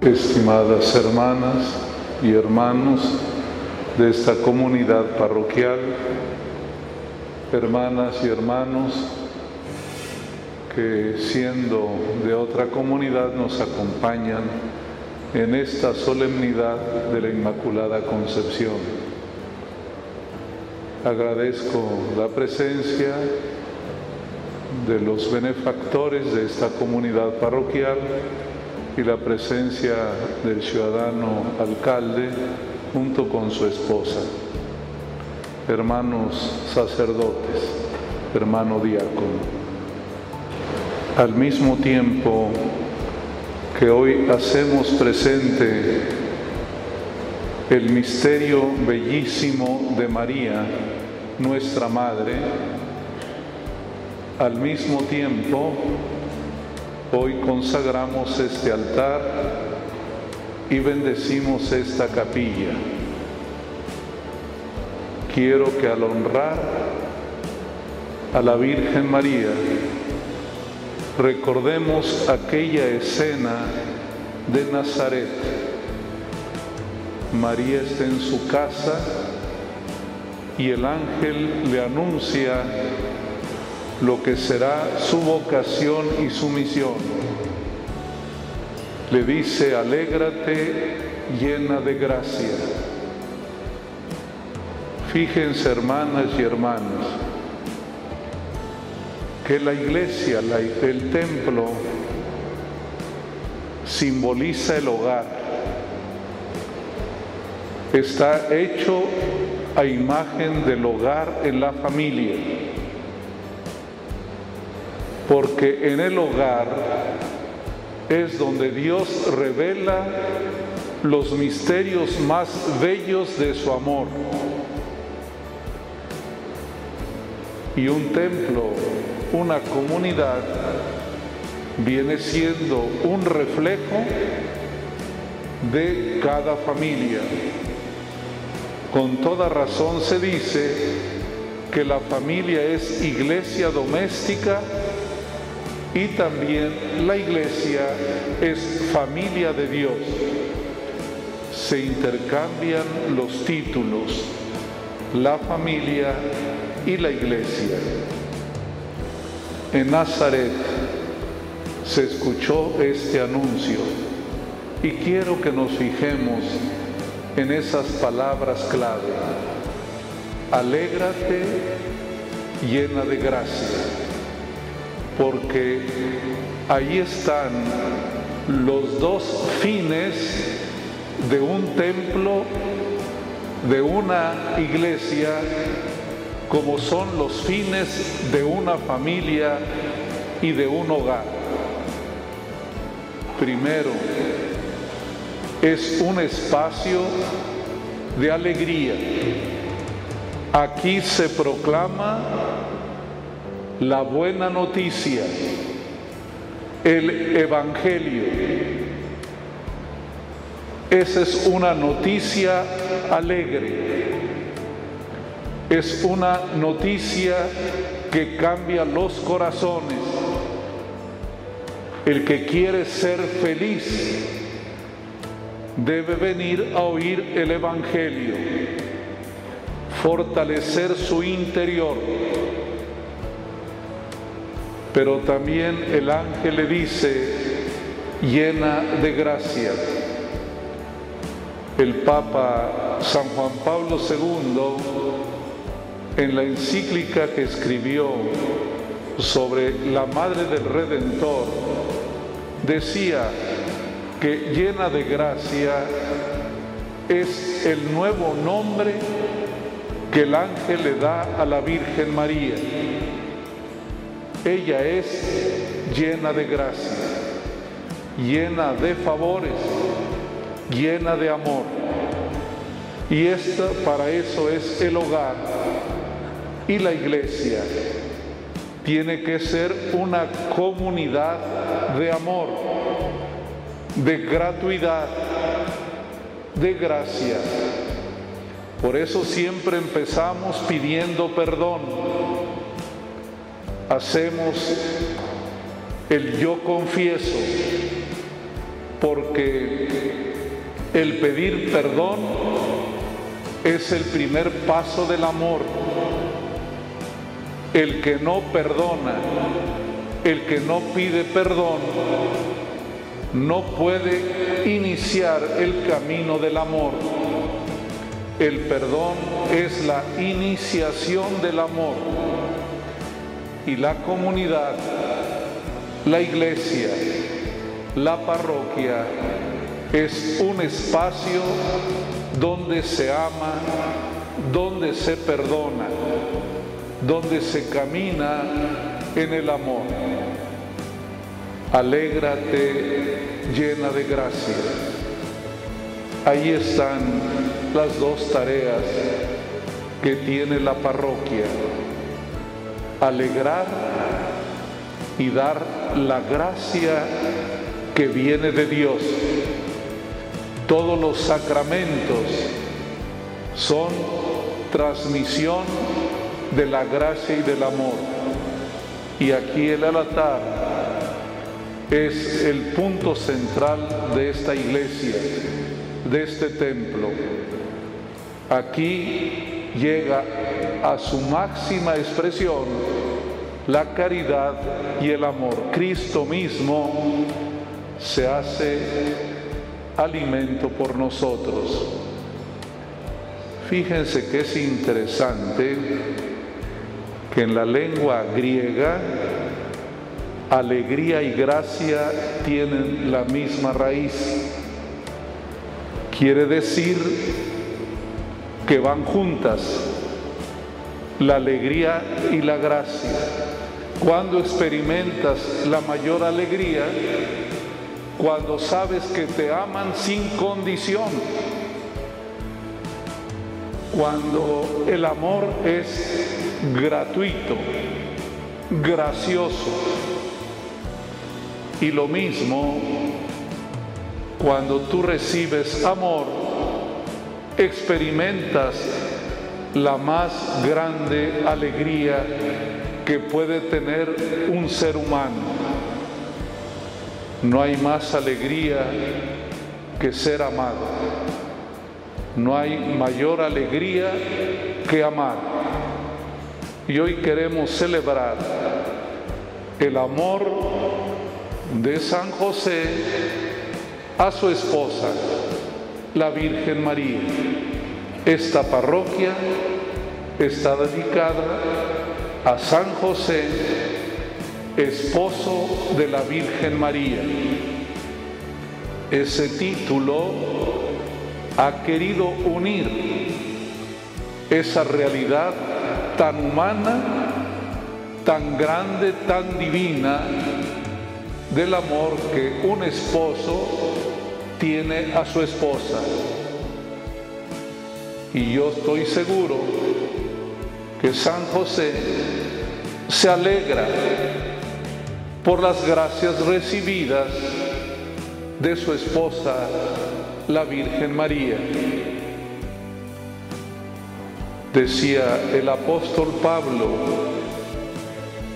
estimadas hermanas y hermanos de esta comunidad parroquial, hermanas y hermanos que siendo de otra comunidad nos acompañan en esta solemnidad de la Inmaculada Concepción. Agradezco la presencia de los benefactores de esta comunidad parroquial y la presencia del ciudadano alcalde junto con su esposa. Hermanos sacerdotes, hermano diácono. Al mismo tiempo que hoy hacemos presente el misterio bellísimo de María, nuestra Madre, al mismo tiempo Hoy consagramos este altar y bendecimos esta capilla. Quiero que al honrar a la Virgen María, recordemos aquella escena de Nazaret. María está en su casa y el ángel le anuncia lo que será su vocación y su misión. Le dice, alégrate llena de gracia. Fíjense hermanas y hermanos, que la iglesia, el templo, simboliza el hogar. Está hecho a imagen del hogar en la familia porque en el hogar es donde Dios revela los misterios más bellos de su amor. Y un templo, una comunidad, viene siendo un reflejo de cada familia. Con toda razón se dice que la familia es iglesia doméstica y también la iglesia es familia de Dios. Se intercambian los títulos, la familia y la iglesia. En Nazaret se escuchó este anuncio y quiero que nos fijemos en esas palabras clave. Alégrate llena de gracia porque ahí están los dos fines de un templo, de una iglesia, como son los fines de una familia y de un hogar. Primero, es un espacio de alegría. Aquí se proclama la buena noticia, el Evangelio. Esa es una noticia alegre, es una noticia que cambia los corazones. El que quiere ser feliz debe venir a oír el Evangelio, fortalecer su interior pero también el ángel le dice, llena de gracia. El Papa San Juan Pablo II, en la encíclica que escribió sobre la Madre del Redentor, decía que llena de gracia es el nuevo nombre que el ángel le da a la Virgen María ella es llena de gracia, llena de favores, llena de amor. Y esta para eso es el hogar y la iglesia. Tiene que ser una comunidad de amor, de gratuidad, de gracia. Por eso siempre empezamos pidiendo perdón hacemos el yo confieso porque el pedir perdón es el primer paso del amor. El que no perdona, el que no pide perdón, no puede iniciar el camino del amor. El perdón es la iniciación del amor y la comunidad, la iglesia, la parroquia es un espacio donde se ama, donde se perdona, donde se camina en el amor. Alégrate llena de gracia. Ahí están las dos tareas que tiene la parroquia. Alegrar y dar la gracia que viene de Dios. Todos los sacramentos son transmisión de la gracia y del amor. Y aquí el altar es el punto central de esta iglesia, de este templo. Aquí llega a su máxima expresión la caridad y el amor. Cristo mismo se hace alimento por nosotros. Fíjense que es interesante que en la lengua griega alegría y gracia tienen la misma raíz. Quiere decir que van juntas la alegría y la gracia. Cuando experimentas la mayor alegría, cuando sabes que te aman sin condición, cuando el amor es gratuito, gracioso. Y lo mismo cuando tú recibes amor, experimentas la más grande alegría que puede tener un ser humano. No hay más alegría que ser amado. No hay mayor alegría que amar. Y hoy queremos celebrar el amor de San José a su esposa, la Virgen María. Esta parroquia está dedicada a San José, esposo de la Virgen María. Ese título ha querido unir esa realidad tan humana, tan grande, tan divina del amor que un esposo tiene a su esposa. Y yo estoy seguro que San José se alegra por las gracias recibidas de su esposa, la Virgen María. Decía el apóstol Pablo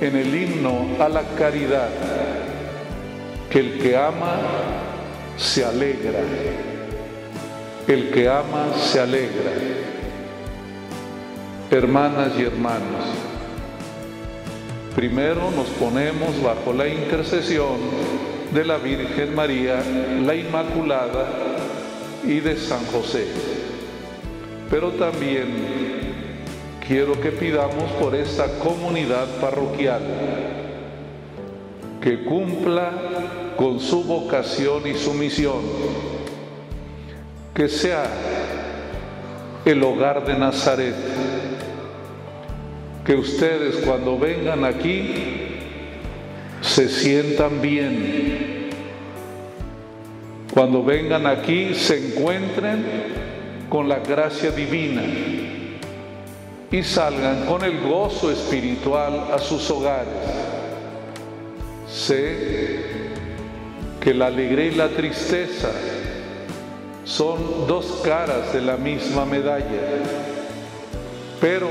en el himno a la caridad, que el que ama se alegra, el que ama se alegra. Hermanas y hermanos, primero nos ponemos bajo la intercesión de la Virgen María, la Inmaculada y de San José. Pero también quiero que pidamos por esta comunidad parroquial que cumpla con su vocación y su misión, que sea el hogar de Nazaret, que ustedes cuando vengan aquí se sientan bien, cuando vengan aquí se encuentren con la gracia divina y salgan con el gozo espiritual a sus hogares. Sé que la alegría y la tristeza son dos caras de la misma medalla, pero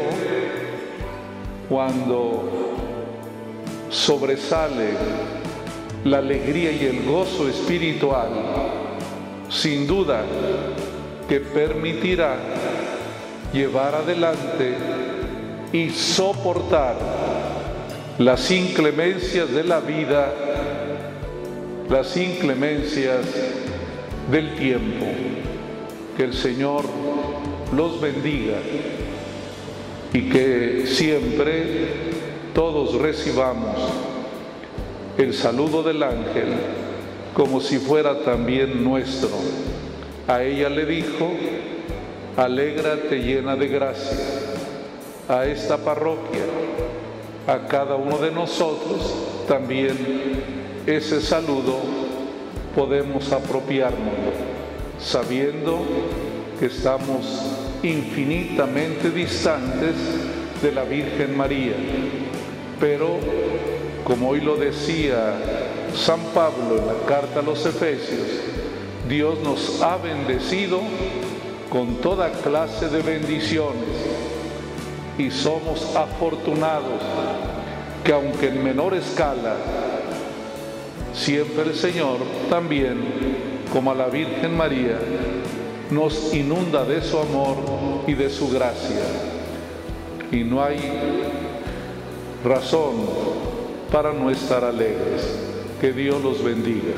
cuando sobresale la alegría y el gozo espiritual, sin duda que permitirá llevar adelante y soportar las inclemencias de la vida, las inclemencias del tiempo. Que el Señor los bendiga y que siempre todos recibamos el saludo del ángel como si fuera también nuestro. A ella le dijo, alégrate llena de gracia. A esta parroquia, a cada uno de nosotros, también ese saludo podemos apropiarnos, sabiendo que estamos infinitamente distantes de la Virgen María. Pero, como hoy lo decía San Pablo en la carta a los Efesios, Dios nos ha bendecido con toda clase de bendiciones y somos afortunados que aunque en menor escala, siempre el Señor también, como a la Virgen María, nos inunda de su amor y de su gracia. Y no hay razón para no estar alegres. Que Dios los bendiga.